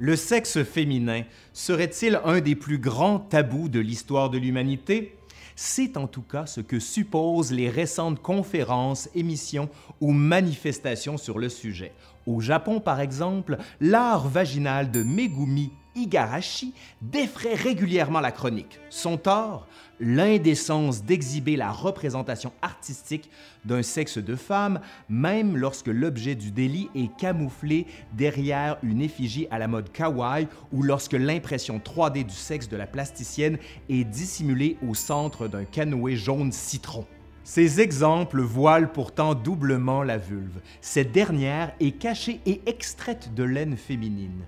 Le sexe féminin serait-il un des plus grands tabous de l'histoire de l'humanité? C'est en tout cas ce que supposent les récentes conférences, émissions ou manifestations sur le sujet. Au Japon, par exemple, l'art vaginal de Megumi Igarashi défraie régulièrement la chronique. Son tort? L'indécence d'exhiber la représentation artistique d'un sexe de femme, même lorsque l'objet du délit est camouflé derrière une effigie à la mode kawaii ou lorsque l'impression 3D du sexe de la plasticienne est dissimulée au centre d'un canoë jaune citron. Ces exemples voilent pourtant doublement la vulve. Cette dernière est cachée et extraite de laine féminine.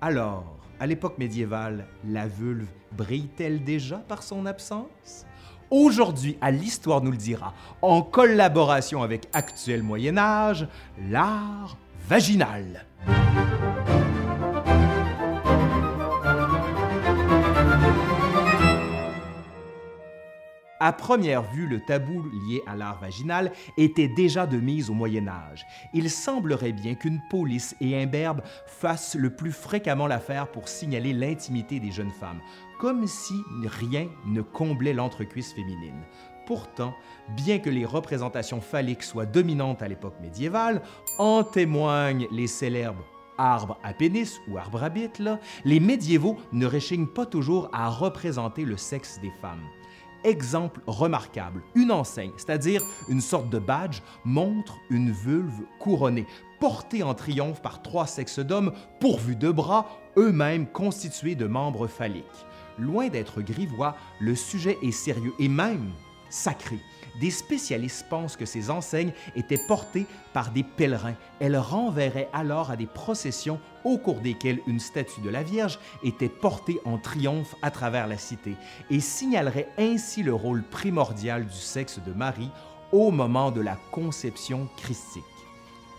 Alors, à l'époque médiévale, la vulve brille-t-elle déjà par son absence? Aujourd'hui, à l'Histoire nous le dira, en collaboration avec Actuel Moyen Âge, l'art vaginal. À première vue, le tabou lié à l'art vaginal était déjà de mise au Moyen Âge. Il semblerait bien qu'une police et un berbe fassent le plus fréquemment l'affaire pour signaler l'intimité des jeunes femmes, comme si rien ne comblait l'entrecuisse féminine. Pourtant, bien que les représentations phalliques soient dominantes à l'époque médiévale, en témoignent les célèbres arbres à pénis ou arbres à bite, les médiévaux ne réchignent pas toujours à représenter le sexe des femmes. Exemple remarquable, une enseigne, c'est-à-dire une sorte de badge, montre une vulve couronnée, portée en triomphe par trois sexes d'hommes pourvus de bras, eux-mêmes constitués de membres phalliques. Loin d'être grivois, le sujet est sérieux et même sacré. Des spécialistes pensent que ces enseignes étaient portées par des pèlerins. Elles renverraient alors à des processions au cours desquelles une statue de la Vierge était portée en triomphe à travers la cité et signalerait ainsi le rôle primordial du sexe de Marie au moment de la conception christique.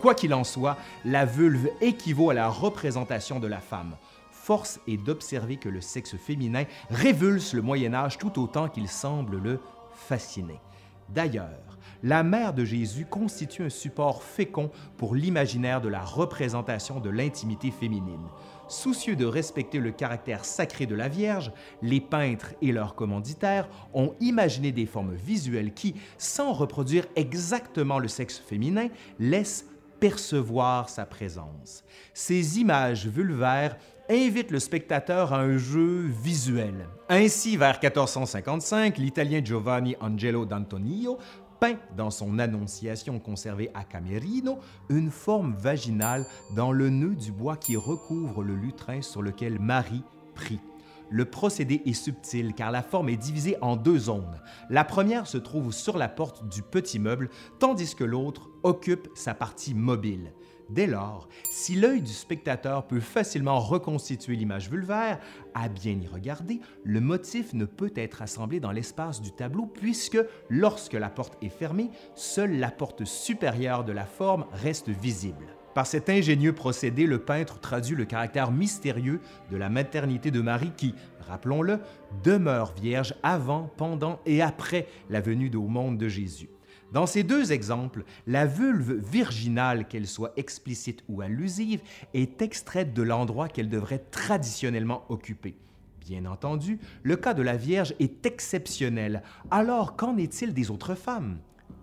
Quoi qu'il en soit, la vulve équivaut à la représentation de la femme. Force est d'observer que le sexe féminin révulse le Moyen Âge tout autant qu'il semble le fasciner. D'ailleurs, la mère de Jésus constitue un support fécond pour l'imaginaire de la représentation de l'intimité féminine. Soucieux de respecter le caractère sacré de la Vierge, les peintres et leurs commanditaires ont imaginé des formes visuelles qui, sans reproduire exactement le sexe féminin, laissent percevoir sa présence. Ces images vulvaires invite le spectateur à un jeu visuel. Ainsi, vers 1455, l'Italien Giovanni Angelo d'Antonio peint dans son Annonciation conservée à Camerino une forme vaginale dans le nœud du bois qui recouvre le lutrin sur lequel Marie prie. Le procédé est subtil car la forme est divisée en deux zones. La première se trouve sur la porte du petit meuble, tandis que l'autre occupe sa partie mobile. Dès lors, si l'œil du spectateur peut facilement reconstituer l'image vulvaire, à bien y regarder, le motif ne peut être assemblé dans l'espace du tableau puisque, lorsque la porte est fermée, seule la porte supérieure de la forme reste visible. Par cet ingénieux procédé, le peintre traduit le caractère mystérieux de la maternité de Marie qui, rappelons-le, demeure vierge avant, pendant et après la venue au monde de Jésus. Dans ces deux exemples, la vulve virginale, qu'elle soit explicite ou allusive, est extraite de l'endroit qu'elle devrait traditionnellement occuper. Bien entendu, le cas de la Vierge est exceptionnel. Alors, qu'en est-il des autres femmes?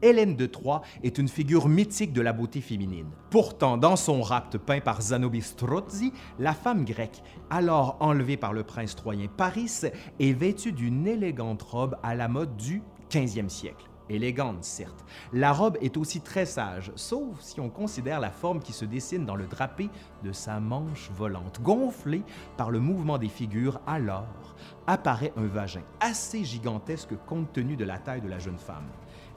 Hélène de Troie est une figure mythique de la beauté féminine. Pourtant, dans son rapt peint par Zanobi Strozzi, la femme grecque, alors enlevée par le prince troyen Paris, est vêtue d'une élégante robe à la mode du 15e siècle. Élégante, certes. La robe est aussi très sage, sauf si on considère la forme qui se dessine dans le drapé de sa manche volante. Gonflée par le mouvement des figures, alors apparaît un vagin assez gigantesque compte tenu de la taille de la jeune femme.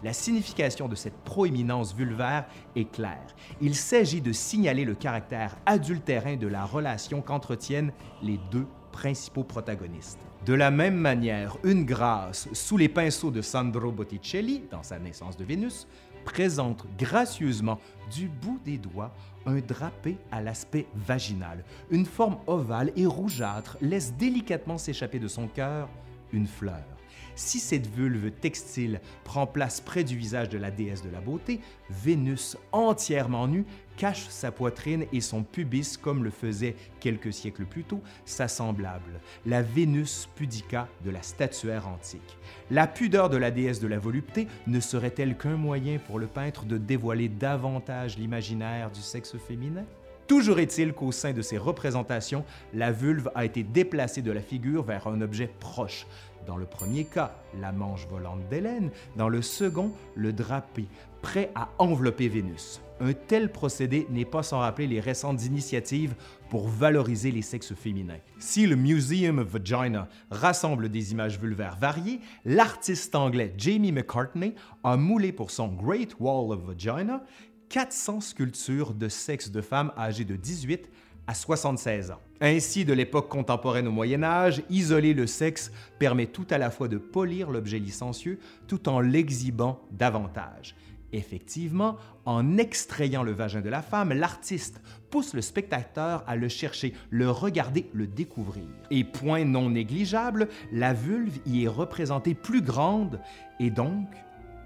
La signification de cette proéminence vulvaire est claire. Il s'agit de signaler le caractère adultérin de la relation qu'entretiennent les deux principaux protagonistes. De la même manière, une grâce sous les pinceaux de Sandro Botticelli, dans sa naissance de Vénus, présente gracieusement du bout des doigts un drapé à l'aspect vaginal. Une forme ovale et rougeâtre laisse délicatement s'échapper de son cœur une fleur. Si cette vulve textile prend place près du visage de la déesse de la beauté, Vénus, entièrement nue, cache sa poitrine et son pubis comme le faisait quelques siècles plus tôt sa semblable, la Vénus pudica de la statuaire antique. La pudeur de la déesse de la volupté ne serait-elle qu'un moyen pour le peintre de dévoiler davantage l'imaginaire du sexe féminin? Toujours est-il qu'au sein de ces représentations, la vulve a été déplacée de la figure vers un objet proche. Dans le premier cas, la manche volante d'Hélène, dans le second, le drapé, prêt à envelopper Vénus. Un tel procédé n'est pas sans rappeler les récentes initiatives pour valoriser les sexes féminins. Si le Museum of Vagina rassemble des images vulvaires variées, l'artiste anglais Jamie McCartney a moulé pour son Great Wall of Vagina 400 sculptures de sexe de femmes âgées de 18 à 76 ans. Ainsi, de l'époque contemporaine au Moyen Âge, isoler le sexe permet tout à la fois de polir l'objet licencieux tout en l'exhibant davantage. Effectivement, en extrayant le vagin de la femme, l'artiste pousse le spectateur à le chercher, le regarder, le découvrir. Et point non négligeable, la vulve y est représentée plus grande et donc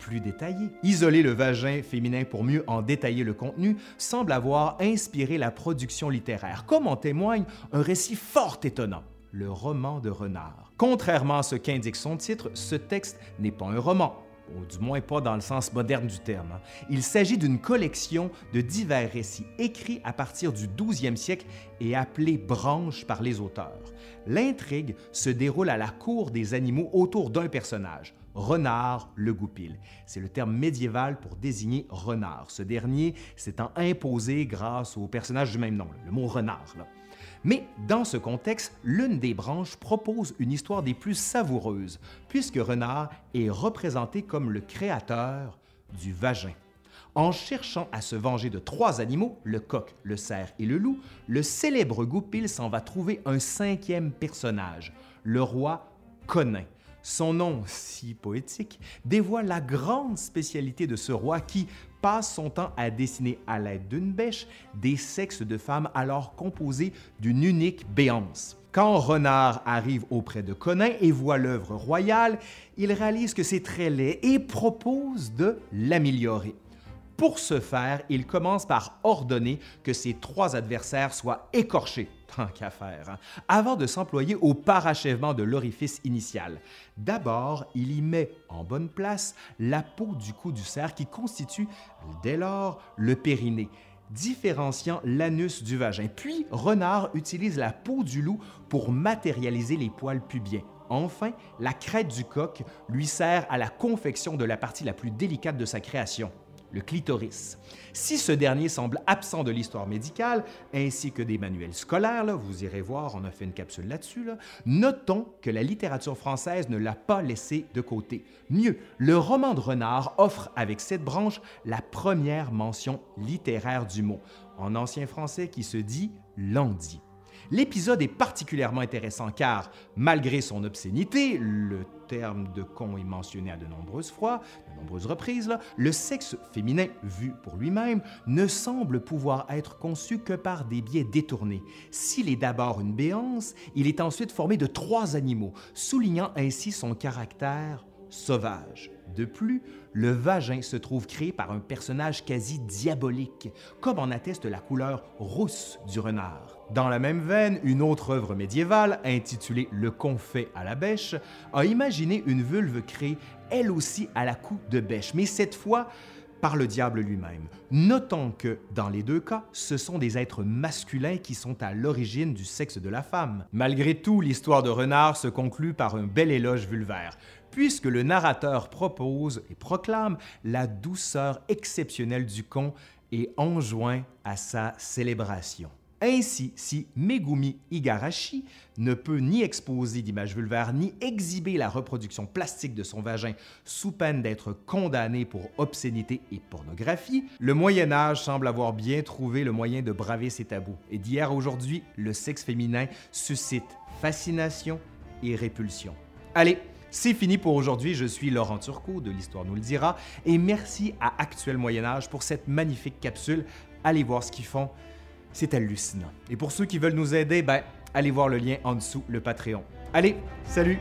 plus détaillé. Isoler le vagin féminin pour mieux en détailler le contenu semble avoir inspiré la production littéraire, comme en témoigne un récit fort étonnant le roman de Renard. Contrairement à ce qu'indique son titre, ce texte n'est pas un roman, ou du moins pas dans le sens moderne du terme. Il s'agit d'une collection de divers récits écrits à partir du 12e siècle et appelés branches par les auteurs. L'intrigue se déroule à la cour des animaux autour d'un personnage, renard le goupil. C'est le terme médiéval pour désigner renard. Ce dernier s'étant imposé grâce au personnage du même nom, le mot renard. Mais dans ce contexte, l'une des branches propose une histoire des plus savoureuses, puisque Renard est représenté comme le créateur du vagin. En cherchant à se venger de trois animaux, le coq, le cerf et le loup, le célèbre Goupil s'en va trouver un cinquième personnage, le roi Conin, son nom, si poétique, dévoile la grande spécialité de ce roi qui passe son temps à dessiner à l'aide d'une bêche des sexes de femmes alors composés d'une unique béance. Quand Renard arrive auprès de Conin et voit l'œuvre royale, il réalise que c'est très laid et propose de l'améliorer. Pour ce faire, il commence par ordonner que ses trois adversaires soient écorchés, tant qu'à faire, hein, avant de s'employer au parachèvement de l'orifice initial. D'abord, il y met en bonne place la peau du cou du cerf qui constitue dès lors le périnée différenciant l'anus du vagin. Puis, Renard utilise la peau du loup pour matérialiser les poils pubiens. Enfin, la crête du coq lui sert à la confection de la partie la plus délicate de sa création, le clitoris. Si ce dernier semble absent de l'histoire médicale, ainsi que des manuels scolaires, vous irez voir, on a fait une capsule là-dessus, notons que la littérature française ne l'a pas laissé de côté. Mieux, le roman de Renard offre avec cette branche la première mention littéraire du mot, en ancien français qui se dit lundi. L'épisode est particulièrement intéressant car, malgré son obscénité, le terme de con est mentionné à de nombreuses fois, reprises, le sexe féminin, vu pour lui-même, ne semble pouvoir être conçu que par des biais détournés. S'il est d'abord une béance, il est ensuite formé de trois animaux, soulignant ainsi son caractère sauvage. De plus, le vagin se trouve créé par un personnage quasi diabolique, comme en atteste la couleur rousse du renard. Dans la même veine, une autre œuvre médiévale, intitulée Le confet à la bêche, a imaginé une vulve créée elle aussi à la coupe de bêche, mais cette fois par le diable lui-même. Notons que, dans les deux cas, ce sont des êtres masculins qui sont à l'origine du sexe de la femme. Malgré tout, l'histoire de Renard se conclut par un bel éloge vulvaire, puisque le narrateur propose et proclame la douceur exceptionnelle du con et enjoint à sa célébration. Ainsi, si Megumi Igarashi ne peut ni exposer d'images vulvaires ni exhiber la reproduction plastique de son vagin sous peine d'être condamné pour obscénité et pornographie, le Moyen Âge semble avoir bien trouvé le moyen de braver ses tabous. Et d'hier à aujourd'hui, le sexe féminin suscite fascination et répulsion. Allez, c'est fini pour aujourd'hui. Je suis Laurent Turcot de l'Histoire nous le dira et merci à Actuel Moyen Âge pour cette magnifique capsule. Allez voir ce qu'ils font. C'est hallucinant. Et pour ceux qui veulent nous aider, ben, allez voir le lien en dessous, le Patreon. Allez, salut!